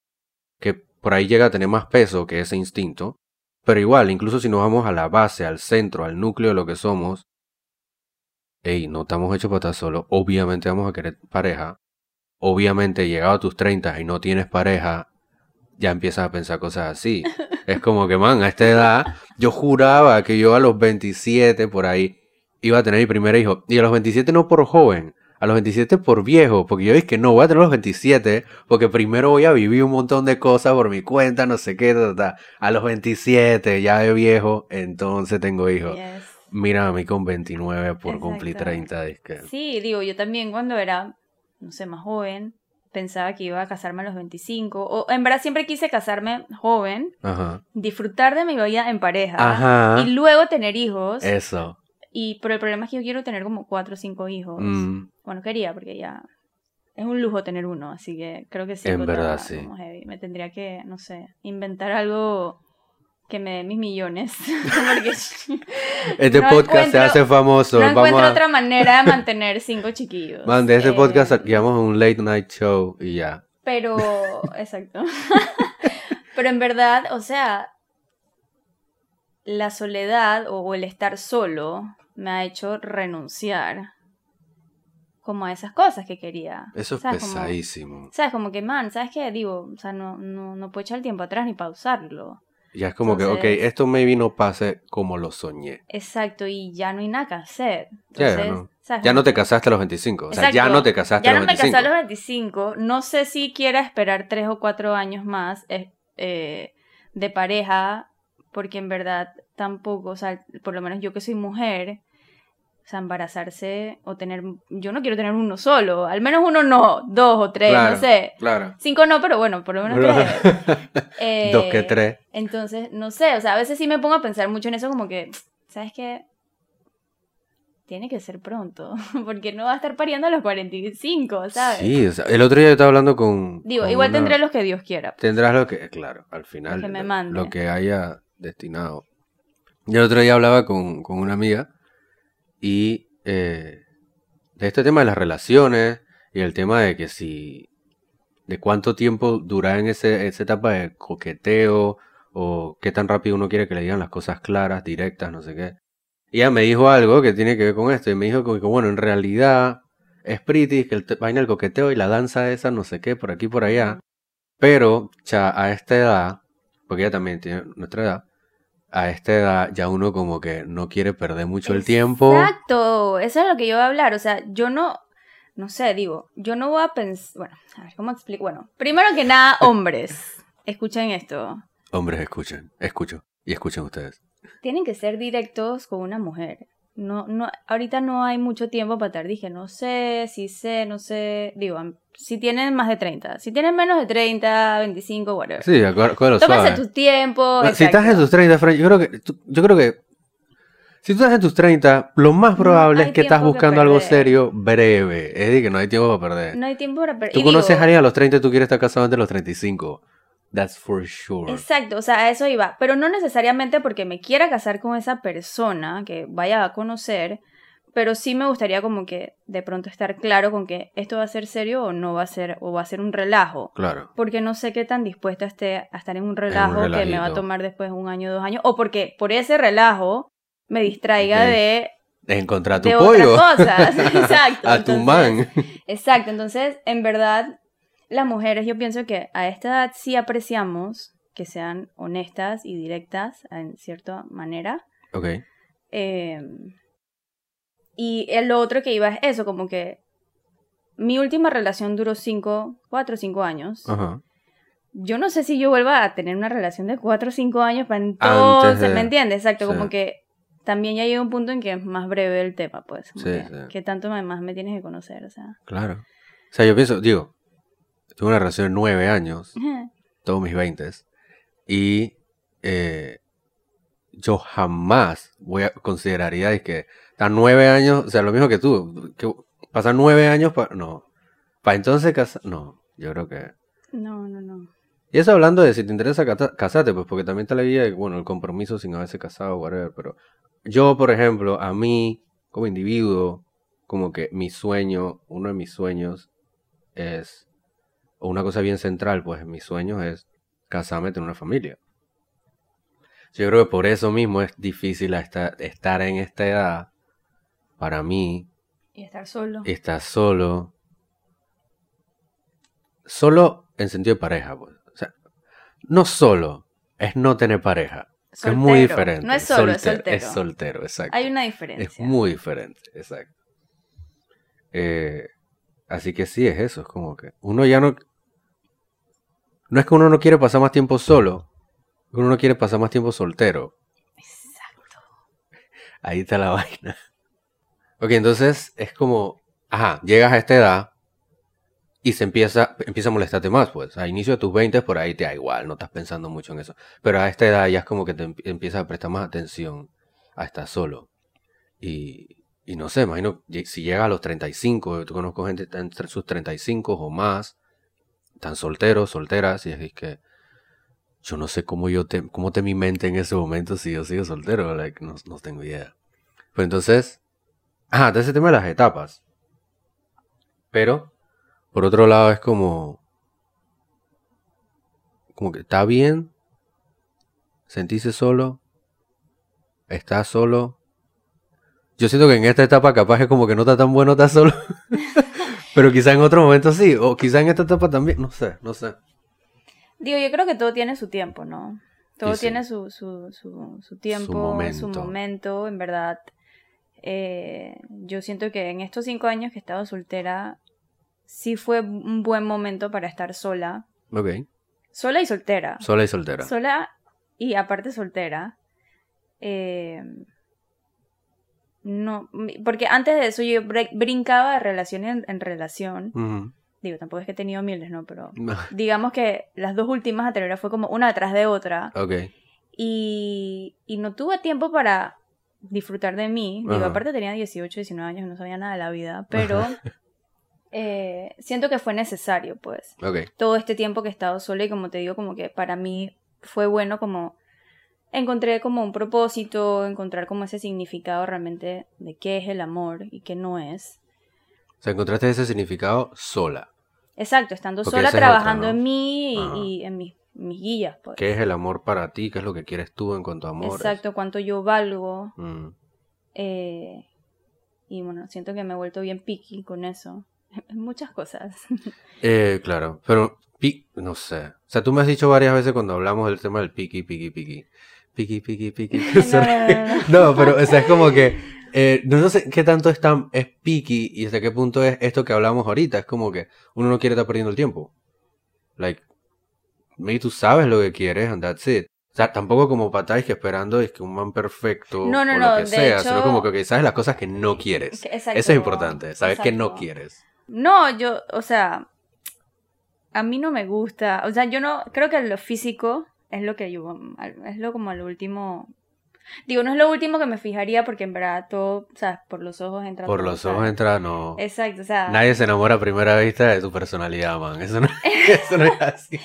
que por ahí llega a tener más peso que ese instinto. Pero igual, incluso si nos vamos a la base, al centro, al núcleo de lo que somos, hey, no estamos hechos para estar solos. Obviamente vamos a querer pareja. Obviamente, llegado a tus 30 y no tienes pareja, ya empiezas a pensar cosas así. Es como que, man, a esta edad, yo juraba que yo a los 27, por ahí, iba a tener mi primer hijo. Y a los 27 no por joven, a los 27 por viejo, porque yo dije que no, voy a tener los 27, porque primero voy a vivir un montón de cosas por mi cuenta, no sé qué, ta, ta. a los 27 ya de viejo, entonces tengo hijos. Yes. Mira a mí con 29 por cumplir Exacto. 30, dizque. Sí, digo, yo también cuando era, no sé, más joven, pensaba que iba a casarme a los 25. O en verdad siempre quise casarme joven, Ajá. disfrutar de mi vida en pareja. Ajá. Y luego tener hijos. Eso. Y, pero el problema es que yo quiero tener como cuatro o cinco hijos. Mm, Bueno, quería, porque ya es un lujo tener uno, así que creo que sí. En verdad, sí. como heavy. Me tendría que, no sé, inventar algo que me dé mis millones. Este No podcast se hace famoso. no Vamos encuentro a... otra manera de mantener cinco chiquillos. Man, de este Eh, podcast guiamos un late night show y ya. Pero, exacto. pero en verdad, o sea, la soledad o, el estar solo me ha hecho renunciar como a esas cosas que quería. Eso es ¿Sabes? Como- pesadísimo. ¿Sabes? Como que, man, ¿sabes qué? Digo, o sea, no, no, no puedo echar el tiempo atrás ni pausarlo. Ya es como que, ok, esto maybe no pase como lo soñé. Exacto, y ya no hay nada que hacer. Ya, no. ¿sabes? Ya no te casaste a los 25. O sea, ya no te casaste Ya a los no me 25. casé a los 25. No sé si quiera esperar tres o cuatro años más eh, eh, de pareja, porque en verdad tampoco, o sea, por lo menos yo que soy mujer, o sea, embarazarse o tener, yo no quiero tener uno solo, al menos uno no, dos o tres, Claro, no sé. Claro. Cinco no, pero bueno, por lo menos tres. Eh, Dos que tres. Entonces, no sé, o sea, a veces sí me pongo a pensar mucho en eso como que, ¿sabes qué? Tiene que ser pronto, porque no va a estar pariendo a los 45, ¿sabes? Sí, o sea, el otro día yo estaba hablando con. Digo, con igual una- tendré los que Dios quiera. Tendrás lo que, claro, al final. que me lo- mande. Lo que haya destinado. Yo el otro día hablaba con, con una amiga y eh, de este tema de las relaciones y el tema de que si. de cuánto tiempo dura en ese, esa etapa de coqueteo o qué tan rápido uno quiere que le digan las cosas claras, directas, no sé qué. Y ella me dijo algo que tiene que ver con esto y me dijo que, bueno, en realidad es pretty, que el vaina el coqueteo y la danza esa, no sé qué, por aquí, por allá. Pero, cha, a esta edad, porque ella también tiene nuestra edad, a esta edad ya uno como que no quiere perder mucho el tiempo. Exacto, eso es lo que yo voy a hablar. O sea, yo no, no sé, digo, yo no voy a pensar, bueno, a ver, ¿cómo explico? Bueno, primero que nada, hombres, escuchen esto. Hombres, escuchen, escucho y escuchen ustedes. Tienen que ser directos con una mujer. No, no, ahorita no hay mucho tiempo para estar. Dije, no sé, si sé, no sé. Digo, si tienen más de 30. Si tienen menos de 30, 25, whatever. Sí, acuer- acuerdo suave. tu tiempo. No, si estás en tus 30, Fran, yo creo que, tú- yo creo que si tú estás en tus 30, lo más probable hay es que estás tiempo que buscando algo serio breve. Es decir, que no hay tiempo para perder. No hay tiempo para perder. Tú Y conoces digo, a alguien a los 30 y tú quieres estar casado antes de los 35. That's for sure. Exacto, o sea, a eso iba. Pero no necesariamente porque me quiera casar con esa persona que vaya a conocer, pero sí me gustaría como que de pronto estar claro con que esto va a ser serio o no va a ser, o va a ser un relajo. Claro. Porque no sé qué tan dispuesta esté a estar en un relajo que me va a tomar después un año, dos años, o porque por ese relajo me distraiga De- encontrar tu de pollo. otras cosas. Exacto. a tu man. Exacto, entonces, en verdad, las mujeres, yo pienso que a esta edad sí apreciamos que sean honestas y directas en cierta manera. Ok. Eh, y el otro que iba es eso, como que mi última relación duró cinco, cuatro o cinco años. Ajá. Yo no sé si yo vuelva a tener una relación de cuatro o cinco años para entonces, de- ¿me entiendes? Exacto, sí. como que también ya llega un punto en que es más breve el tema, pues. Sí, que, sí. que tanto más me tienes que conocer, o sea. Claro. O sea, yo pienso, digo, tuve una relación de nueve años, todos mis veintes, y eh, yo jamás voy a consideraría es que estar nueve años, o sea, lo mismo que tú, que pasar nueve años para, no, para entonces casar, no, yo creo que... No, no, no. Y eso hablando de si te interesa casarte, pues porque también está la idea de, bueno, el compromiso sin haberse casado, whatever, pero yo, por ejemplo, a mí, como individuo, como que mi sueño, uno de mis sueños es, o una cosa bien central, pues en mis sueños es casarme, tener una familia. Yo creo que por eso mismo es difícil esta- estar en esta edad, para mí, Y estar solo. estar solo. Solo en sentido de pareja, pues. O sea, no solo, es no tener pareja. que es Soltero. muy diferente. No es solo, es Soltero, soltero. Es soltero, exacto. Hay una Es diferencia. muy diferente, exacto. Eh, así que sí, es eso, es como que uno ya no... No es que uno no quiere pasar más tiempo solo, uno no quiere pasar más tiempo soltero. Exacto. Ahí está la vaina. Ok, entonces es como, ajá, llegas a esta edad y se empieza, empieza a molestarte más, pues. A inicio de tus 20 por ahí te da igual, no estás pensando mucho en eso. Pero a esta edad ya es como que te emp- empiezas a prestar más atención a estar solo. Y, y no sé, imagino, si llega a los 35, yo conozco gente está entre sus 35 o más, tan solteros, solteras, y es que yo no sé cómo yo te, cómo te mi mente en ese momento si yo sigo soltero, like, no, no tengo idea. Pues entonces, ajá, de ese tema de las etapas. Pero, por otro lado, es como, como que está bien sentirse solo, estás solo. Yo siento que en esta etapa capaz es como que no está tan bueno estar solo. Pero quizá en otro momento sí, o quizá en esta etapa también, no sé, no sé. Digo, yo creo que todo tiene su tiempo, ¿no? Todo sí. tiene su, su, su, su tiempo, su momento. momento. En verdad, eh, yo siento que en estos cinco años que he estado soltera, sí fue un buen momento para estar sola. Ok, Sola y soltera. sola y soltera. Sola y aparte soltera. Eh, no, porque antes de eso yo br- brincaba de relación en, en relación. Digo, tampoco es que he tenido miles, ¿no? Pero No, digamos que las dos últimas anteriores fue como una detrás de otra. Ok, Y, y no tuve tiempo para disfrutar de mí. Digo, aparte tenía 18, 19 años, no sabía nada de la vida. Pero eh, siento que fue necesario, pues ok. todo este tiempo que he estado sola y como te digo, como que para mí fue bueno como encontré como un propósito, encontrar como ese significado realmente de qué es el amor y qué no es. O sea, encontraste ese significado sola. Exacto, estando Porque sola otra, trabajando ¿no? en mí y, en mis, mis guías, pues. ¿Qué es el amor para ti? ¿Qué es lo que quieres tú en cuanto a amor? Exacto, cuánto yo valgo. Mm. eh, y bueno, siento que me he vuelto bien picky con eso. Muchas cosas. Eh, claro, pero no sé. O sea, tú me has dicho varias veces cuando hablamos del tema del piqui, piqui, piqui. Piqui, piqui, piqui. No, pero o sea, es como que eh, no sé qué tanto es, tan, es piqui y hasta qué punto es esto que hablamos ahorita. Es como que uno no quiere estar perdiendo el tiempo. Like, maybe tú sabes lo que quieres and that's it. O sea, tampoco como patáis que esperando es que un man perfecto No, no, o no, lo que de sea, hecho- sino como que sabes las cosas que no quieres. Exacto, Eso es importante, saber que no exacto. quieres. No, yo, o sea, a mí no me gusta, o sea, yo no, creo que lo físico es lo que yo, es lo como lo último, digo, no es lo último que me fijaría porque en verdad todo, o sea, por los ojos entra Por todo, los ¿sabes? ojos entra, no. Exacto, o sea, Nadie se enamora a primera vista de tu personalidad, man. Eso no, eso no es así.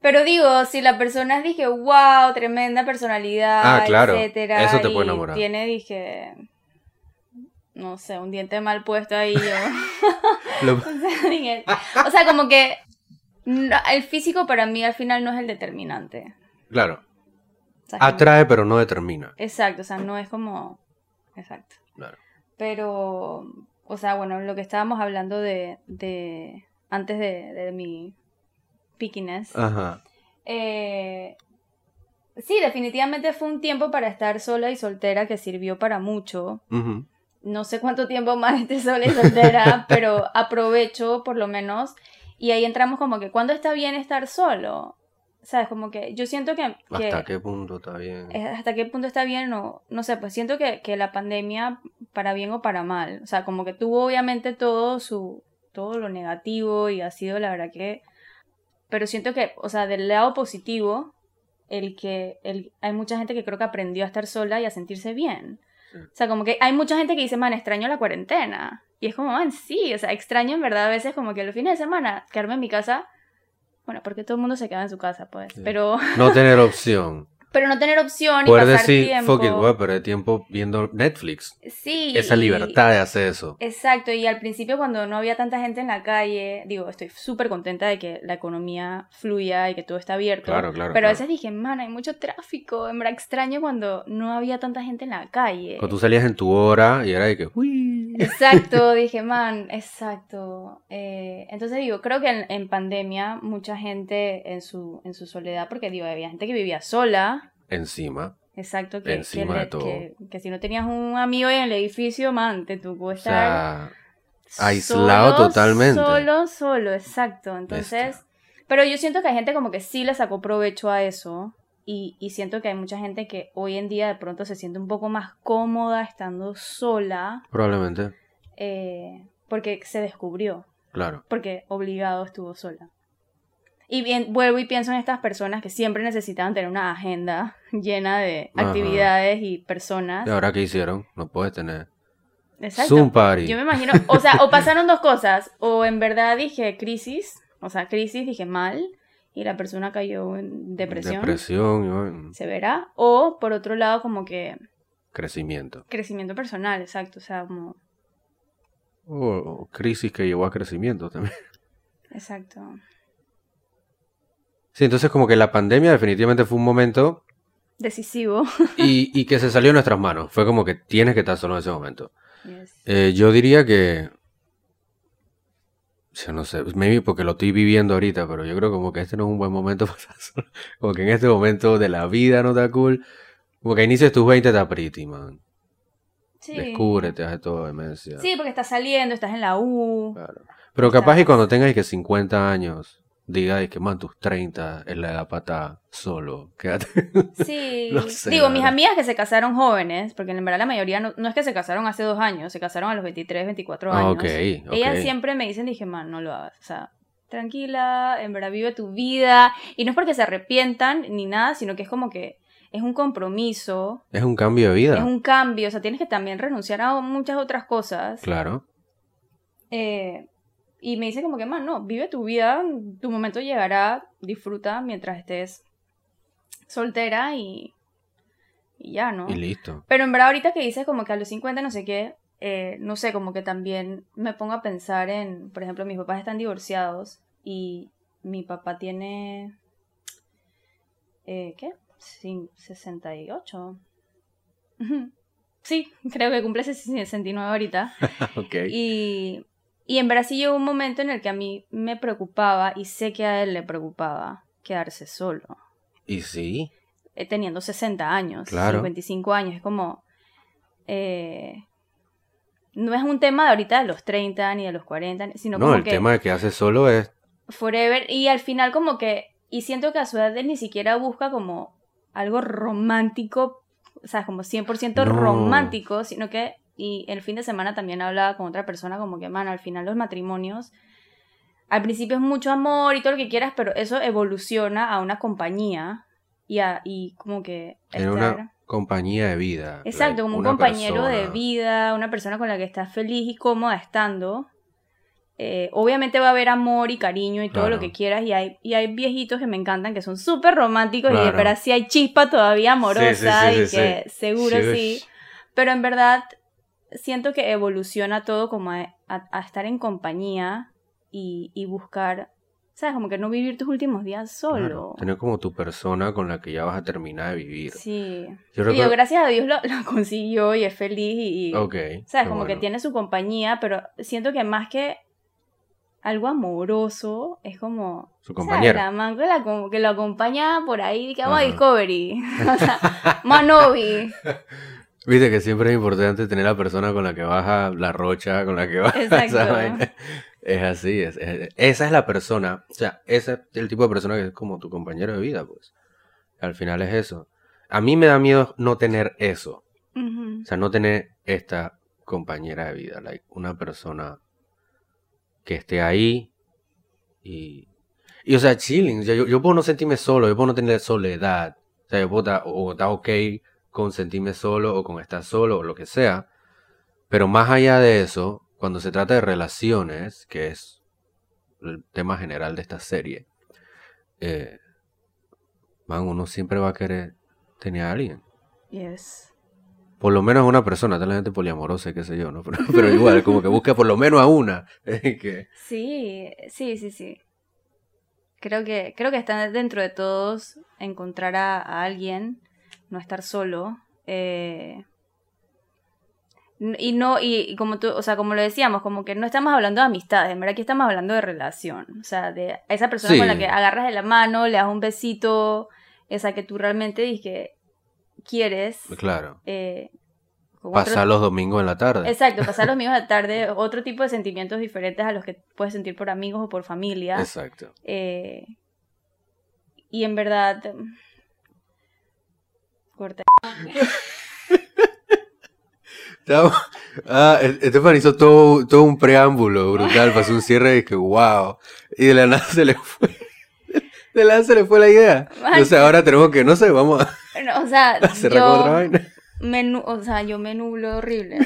pero digo, si la persona es, dije, wow, tremenda personalidad, Ah, claro, etcétera, eso te puede y enamorar. tiene, dije, no sé, un diente mal puesto ahí, yo... Lo- O sea, dije- o sea, como que no, el físico para mí al final no es el determinante. Claro, O sea, que- atrae pero no determina. Exacto, o sea, no es como... Exacto. Claro. Pero, o sea, bueno, lo que estábamos hablando de... de antes de, de mi pickiness. Ajá. Eh, sí, definitivamente fue un tiempo para estar sola y soltera que sirvió para mucho. No sé cuánto tiempo más esté sola y soltera, pero aprovecho por lo menos. Y ahí entramos como que, ¿cuándo está bien estar solo? ¿Sabes? Como que yo siento que... que ¿Hasta qué punto está bien? eh, ¿Hasta qué punto está bien o no sé? Pues siento que, que la pandemia, para bien o para mal, o sea, como que tuvo obviamente todo su... todo lo negativo y ha sido la verdad que... Pero siento que, o sea, del lado positivo, el que el, hay mucha gente que creo que aprendió a estar sola y a sentirse bien. Sí. O sea, como que hay mucha gente que dice, man, extraño la cuarentena. Y es como, man, sí, o sea, extraño en verdad a veces como que los fines de semana quedarme en mi casa. Bueno, porque todo el mundo se queda en su casa, pues. Sí. Pero, No tener opción. Pero no tener opción y Poder pasar decir, tiempo. fuck it, voy a perder tiempo viendo Netflix. Sí. Esa libertad de hacer eso. Exacto, y al principio cuando no había tanta gente en la calle, digo, estoy súper contenta de que la economía fluya y que todo está abierto. Claro, claro. pero a veces dije, man, hay mucho tráfico, en verdad extraño cuando no había tanta gente en la calle. Cuando tú salías en tu hora y era de que, uy. Exacto, dije, man, exacto. Eh, entonces digo, creo que en, en, pandemia mucha gente en su, en su soledad, porque digo, había gente que vivía sola. Encima. Exacto, que, Encima de todo. que, que si no tenías un amigo en el edificio, man, te tuvo que estar aislado solo, totalmente. Solo, solo, exacto. Entonces, Bestia. pero yo siento que hay gente como que sí le sacó provecho a eso. Y, y siento que hay mucha gente que hoy en día de pronto se siente un poco más cómoda estando sola Probablemente, eh, porque se descubrió, claro. porque obligado estuvo sola. Y bien, vuelvo y pienso en estas personas que siempre necesitaban tener una agenda llena de Ajá. actividades y personas. ¿Y ahora qué hicieron? No puedes tener. Exacto. Zoom party. Yo me imagino, o sea, o pasaron dos cosas, o en verdad dije crisis, o sea, crisis dije mal, y la persona cayó en depresión, Depresión, y bueno, severa, o por otro lado como que crecimiento. crecimiento personal, exacto, o sea, como, O, o crisis que llevó a crecimiento también. exacto. Sí, entonces como que la pandemia definitivamente fue un momento Decisivo. y, y que se salió de nuestras manos. Fue como que tienes que estar solo en ese momento. Yes. Eh, yo diría que... Yo no sé, maybe porque lo estoy viviendo ahorita, pero yo creo como que este no es un buen momento para estar solo. Como que en este momento de la vida no está cool. Como que inicias tus 20 está pretty, man. Sí. Descúbrete, hace todo demencia. Sí, porque estás saliendo, estás en la U. Claro. Pero capaz y cuando tengas que 50 años, digas que man, tus 30 es la edad estar solo. Quédate. Sí. No sé, Digo, mis amigas que se casaron jóvenes, porque en verdad la mayoría no, no es que se casaron hace dos años, se casaron a los 23, 24 Ah, años. ok, ok. Ellas siempre me dicen, dije, man, no lo hagas. O sea, tranquila, en verdad vive tu vida. Y no es porque se arrepientan ni nada, sino que es como que es un compromiso, Es un cambio de vida. es un cambio. O sea, tienes que también renunciar a muchas otras cosas. Claro. Eh, y me dice como que, man, no, vive tu vida, tu momento llegará, disfruta mientras estés soltera y, y ya, ¿no? Y listo. Pero en verdad ahorita que dices como que a los 50 no sé qué, eh, no sé, como que también me pongo a pensar en, por ejemplo, mis papás están divorciados y mi papá tiene, eh, ¿qué? Cin- 68. Ujú. Sí, creo que cumple 69 ahorita. ok. Y, y en sí llegó un momento en el que a mí me preocupaba y sé que a él le preocupaba quedarse solo Y sí. eh, teniendo 60 años, Claro. 55 años. Es como. eh, no es un tema de ahorita de los 30 ni de los 40, sino No, como el que tema de que hace solo es. forever. Y al final, como que. Y siento que a su edad él ni siquiera busca como algo romántico, o sea, como 100% No. romántico, sino que. Y el fin de semana también hablaba con otra persona, como que, man, al final los matrimonios. Al principio es mucho amor y todo lo que quieras, pero eso evoluciona a una compañía y, a, y como que En una compañía de vida. Exacto, like, como un compañero de vida, una persona con la que estás feliz y cómoda estando. Eh, obviamente va a haber amor y cariño y todo Claro. lo que quieras. Y hay, y hay viejitos que me encantan, que son súper románticos y de verdad sí hay chispa todavía amorosa sí, y sí, que seguro sí. Pero en verdad siento que evoluciona todo como a, a- a estar en compañía y, y buscar, ¿sabes? Como que no vivir tus últimos días solo. Claro, Tener como tu persona con la que ya vas a terminar de vivir. Sí. Yo Y recuerdo- gracias a Dios lo, lo consiguió y es feliz y. ¿Sabes? Como que tiene su compañía, pero siento que más que algo amoroso, es como... Su ¿sabes? compañero. La man que, la, como que lo acompaña por ahí, que vamos a. Discovery. o sea, Manovi. Viste que siempre es importante tener la persona con la que baja la rocha, con la que baja esa Exacto. vaina. Es así, es, es- esa es la persona, o sea, ese es el tipo de persona que es como tu compañero de vida, pues. Al final es eso. A mí me da miedo no tener eso, o sea, no tener esta compañera de vida, like, una persona que esté ahí y, y o sea, chilling, o sea, yo, yo puedo no sentirme solo, yo puedo no tener soledad, o sea, yo puedo estar, o estar ok con sentirme solo o con estar solo o lo que sea, pero más allá de eso, cuando se trata de relaciones, que es el tema general de esta serie, eh, man, uno siempre va a querer tener a alguien. Yes. Por lo menos a una persona, tal la gente poliamorosa, y qué sé yo, ¿no? Pero, pero igual, como que busca por lo menos a una. que, Sí, sí, sí, sí. Creo que, creo que está dentro de todos encontrar a, a alguien, no estar solo. Eh, Y no, y, como tú, o sea, como lo decíamos, como que no estamos hablando de amistades, en verdad aquí estamos hablando de relación. O sea, de esa persona con la que agarras de la mano, le das un besito, esa que tú realmente dices quieres. Claro. eh, otro- Pasar los domingos en la tarde. Exacto, pasar los mismos de la tarde, otro tipo de sentimientos diferentes a los que puedes sentir por amigos o por familia. Exacto. Eh, y en verdad. Ah, Estefan hizo todo, todo un preámbulo brutal, pasó un cierre y que wow. Y de la nada se le fue. De la nada se le fue la idea. O sea, ahora tenemos que, no sé, vamos a No, o sea, a cerrar con otra yo vaina. me, o sea, yo me nublo horrible.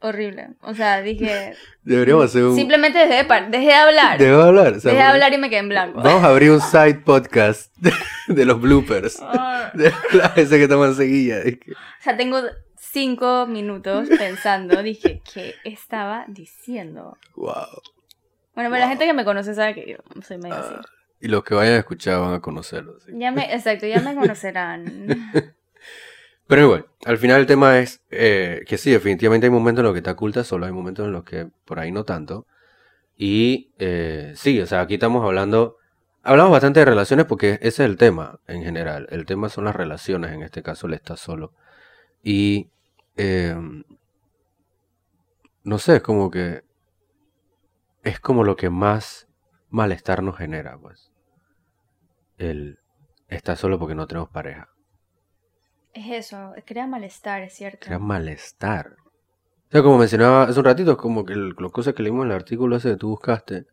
Horrible. O sea, dije. Deberíamos hacer un. Simplemente dejé de, par- dejé de hablar. Dejé de hablar. o sea, dejé de hablar y me quedé en blanco. Vamos a abrir un side podcast de, de los bloopers. Ah, De las veces que toman seguilla. O sea, tengo cinco minutos pensando. Dije, ¿qué estaba diciendo? Wow. Bueno, pero la gente que me conoce sabe que yo soy medio así. Ah, y los que vayan a escuchar van a conocerlo. sí. Ya me, exacto, ya me conocerán. Pero igual, al final el tema es eh, que sí, definitivamente hay momentos en los que te ocultas solo, hay momentos en los que por ahí no tanto. Y eh, sí, o sea, aquí estamos hablando, hablamos bastante de relaciones porque ese es el tema en general. El tema son las relaciones, en este caso el estás solo. Y eh, no sé, es como que es como lo que más malestar nos genera, pues. El estar solo porque no tenemos pareja. Es eso, crea malestar, es cierto. Crea malestar. O sea, como mencionaba hace un ratito, es como que las cosas que leímos en el artículo ese que tú buscaste,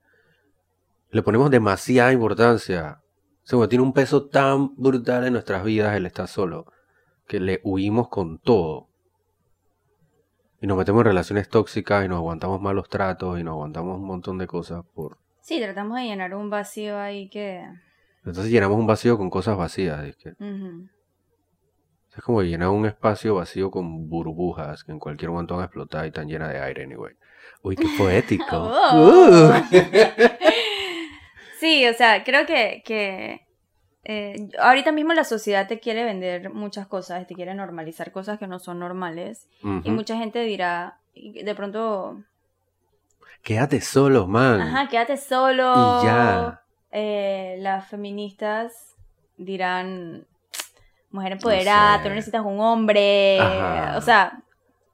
le ponemos demasiada importancia. O sea, como tiene un peso tan brutal en nuestras vidas el estar solo, que le huimos con todo. Y nos metemos en relaciones tóxicas y nos aguantamos malos tratos y nos aguantamos un montón de cosas por... Sí, tratamos de llenar un vacío ahí que... Entonces llenamos un vacío con cosas vacías. Es, que-. Es como llenar un espacio vacío con burbujas que en cualquier momento van a explotar y están llenas de aire, anyway. Uy, qué poético. Oh. Uh. Sí, o sea, creo que, que eh, ahorita mismo la sociedad te quiere vender muchas cosas, te quiere normalizar cosas que no son normales. Y mucha gente dirá, de pronto, Quédate solo, man. ajá, quédate solo. Y ya. Eh, las feministas dirán, mujer empoderada, sé. tú no necesitas un hombre. Ajá. O sea,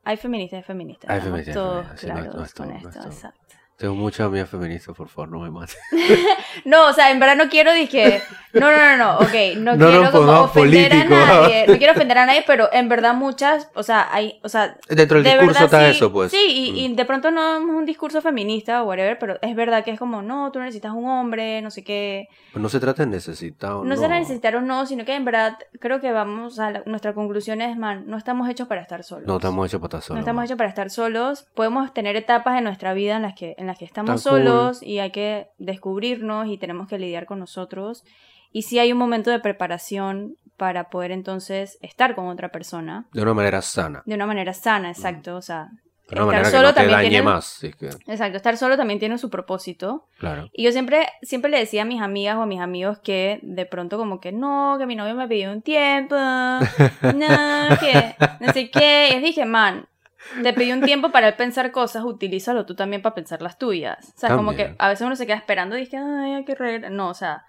hay feministas y feministas. Hay feministas todos no claros no con no esto, exacto. Tengo muchas amigas feministas, por favor, no me mates. No, o sea, en verdad no quiero dije, no, no, no, no, ok, no, No quiero nos como ofender a nadie, no quiero ofender a nadie, pero en verdad muchas, o sea, hay, o sea, Dentro del de discurso verdad está sí, eso, pues. Sí, y, Mm. y de pronto no es un discurso feminista o whatever, pero es verdad que es como, no, tú necesitas un hombre, no sé qué, Pues no se trata de necesitar o no, no. se necesitar o no, sino que en verdad creo que vamos a la- nuestra conclusión es, man, no estamos hechos para estar solos. No estamos hechos para estar solos. No estamos hechos para estar solos. Podemos tener etapas en nuestra vida en las que, en las que estamos Tan cool. solos y hay que descubrirnos y tenemos que lidiar con nosotros. Y sí hay un momento de preparación para poder entonces estar con otra persona De una manera sana. de una manera sana, exacto. O sea, De una estar que solo no te también dañe más. que, exacto, estar solo también tiene su propósito. claro. Y yo siempre, siempre le decía a mis amigas o a mis amigos que de pronto como que no, que mi novio me pidió un tiempo, no, que no sé qué. Y les dije, man, te pedí un tiempo para él pensar cosas, utilízalo tú también para pensar las tuyas. O sea, como que a veces uno se queda esperando y dije, ay, hay que reír. No, o sea,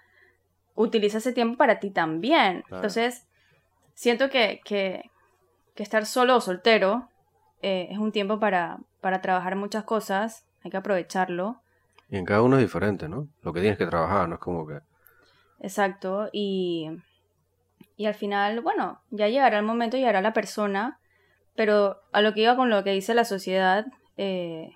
utiliza ese tiempo para ti también. Claro. Entonces, siento que, que, que estar solo o soltero eh, es un tiempo para, para trabajar muchas cosas, hay que aprovecharlo. Y en cada uno es diferente, ¿no? Lo que tienes que trabajar, no es como que. Exacto, y, y al final, bueno, ya llegará el momento, llegará la persona, pero a lo que iba con lo que dice la sociedad, eh,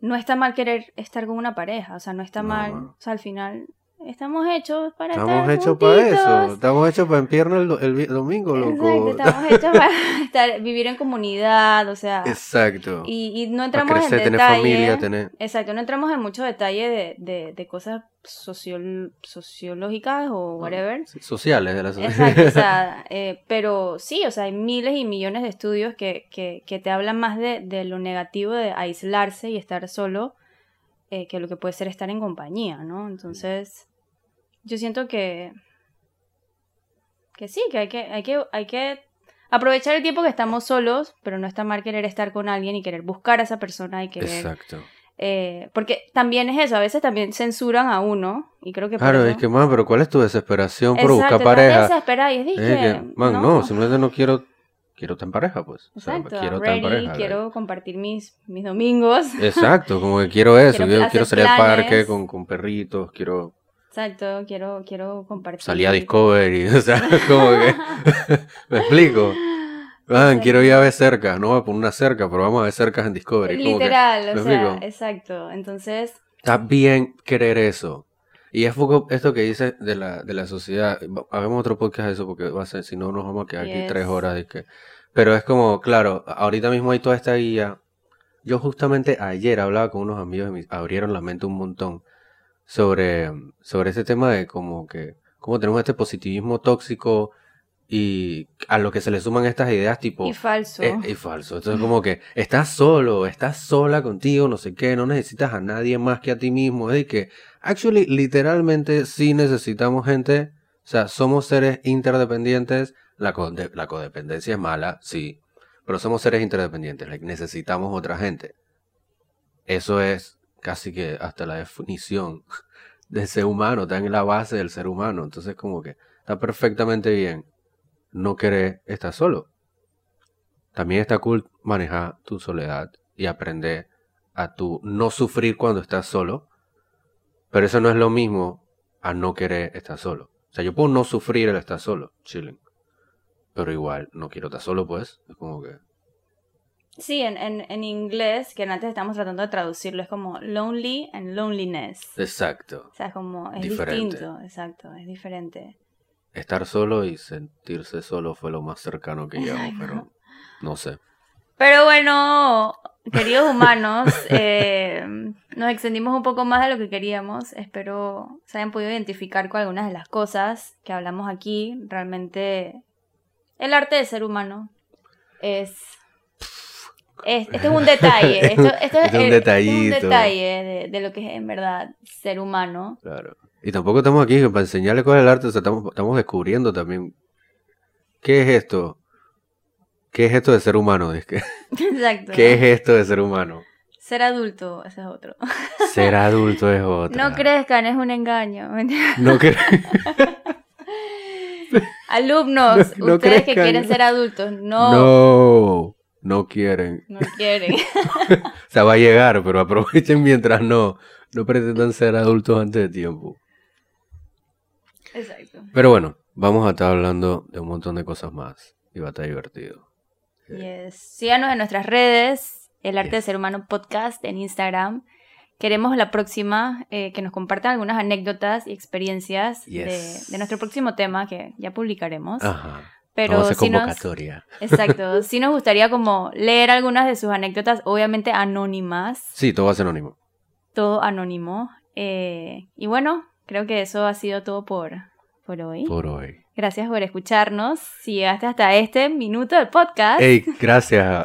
no está mal querer estar con una pareja, o sea, no está No, mal, o sea, al final estamos hechos para Estamos estar hechos para eso. Estamos hechos para empiernar el, el domingo, Exacto, loco. estamos hechos para estar, vivir en comunidad, o sea, Exacto. y, y no Para entramos crecer, en tener detalle. familia, tener. Exacto, no entramos en mucho detalle de, de, de cosas socio- sociológicas o whatever. sí, sociales de la sociedad. Exacto, o sea, eh, pero sí, o sea, hay miles y millones de estudios que, que, que te hablan más de, de lo negativo de aislarse y estar solo eh, que lo que puede ser estar en compañía, ¿no? Entonces, yo siento que, que sí, que hay que, hay que, hay que aprovechar el tiempo que estamos solos, pero no está mal querer estar con alguien y querer buscar a esa persona y querer... Exacto. eh, porque también es eso, a veces también censuran a uno y creo que Claro, eso- es que, man, pero ¿cuál es tu desesperación por Exacto, buscar pareja? desesperada y es Es dije, que, man, no, simplemente no quiero, quiero estar en pareja, pues. O sea, Exacto, quiero estar en pareja. quiero compartir mis, mis domingos. Exacto, como que quiero eso, Quiero salir al parque con, con perritos, quiero Exacto, quiero, quiero compartir. salir a Discovery, o sea, como que, ¿me explico? Man, quiero ir a ver cerca, no voy a poner una cerca, pero vamos a ver cercas en Discovery. como que, Literal, ¿me o sea, explico? exacto. Entonces, Está bien querer eso. Y es poco esto que dice de la, de la sociedad. Hagamos otro podcast de eso porque va a ser, si no nos vamos a quedar aquí tres horas. de que- Pero es como, claro, ahorita mismo hay toda esta guía. Yo justamente ayer hablaba con unos amigos, y me abrieron la mente un montón sobre, sobre este tema de como que, cómo tenemos este positivismo tóxico y a lo que se le suman estas ideas tipo... y falso. Eh, y falso. Entonces, como que estás solo, estás sola contigo, no sé qué, no necesitas a nadie más que a ti mismo. Es de que, actually, literalmente sí necesitamos gente. O sea, somos seres interdependientes. La, code- la codependencia es mala, sí. Pero somos seres interdependientes. like, necesitamos otra gente. Eso es casi que hasta la definición del ser humano. Está en la base del ser humano. Entonces, como que está perfectamente bien no querer estar solo. También está cool manejar tu soledad y aprender a tu no sufrir cuando estás solo. Pero eso no es lo mismo a no querer estar solo. O sea, yo puedo no sufrir el estar solo, chilling. Pero igual, no quiero estar solo, pues. Es como que. Sí, en, en, en inglés, que antes estamos tratando de traducirlo, es como lonely and loneliness. Exacto. O sea, es como, es Diferente. distinto, exacto, es diferente. Estar solo y sentirse solo fue lo más cercano que no. pero no sé. Pero bueno, queridos humanos, eh, nos extendimos un poco más de lo que queríamos. Espero se hayan podido identificar con algunas de las cosas que hablamos aquí. Realmente, el arte de ser humano es... es este es un detalle. Esto, esto es un detallito. un detalle de, de lo que es en verdad ser humano. Claro. Y tampoco estamos aquí para enseñarle cuál es el arte, o sea, estamos, estamos descubriendo también. ¿Qué es esto? ¿Qué es esto de ser humano? Es que, Exacto. ¿Qué es esto de ser humano? Ser adulto, ese es otro. Ser adulto es otra. No crezcan, es un engaño. No cre- Alumnos, No- no ustedes que crezcan. quieren ser adultos, no, no, no, no quieren. quieren. O sea, va a llegar, pero aprovechen mientras no. No pretendan ser adultos antes de tiempo. Exacto. Pero bueno, vamos a estar hablando de un montón de cosas más. Y va a estar divertido. Yes. Síganos en nuestras redes, El Arte de. Ser Humano Podcast en Instagram. Queremos la próxima eh, que nos compartan algunas anécdotas y experiencias de, de nuestro próximo tema que ya publicaremos. Ajá. Pero vamos a hacer sí nos, convocatoria. exacto, sí nos gustaría como leer algunas de sus anécdotas, obviamente anónimas. Sí, todo va a ser anónimo. todo anónimo. Eh, y bueno, creo que eso ha sido todo por, por hoy. Por hoy. Gracias por escucharnos. Si llegaste hasta este minuto del podcast, Ey, gracias.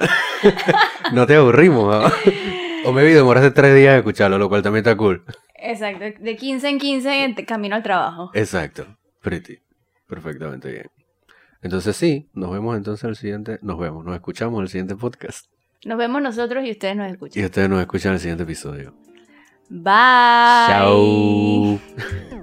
no te aburrimos. O me vi demoraste tres días en escucharlo, lo cual también está cool. exacto, de 15 en 15 en camino al trabajo. Exacto. Pretty. Perfectamente bien. Entonces sí, nos vemos entonces el siguiente. Nos vemos, nos escuchamos en el siguiente podcast. Nos vemos nosotros y ustedes nos escuchan. Y ustedes nos escuchan en el siguiente episodio. Bye. Chao.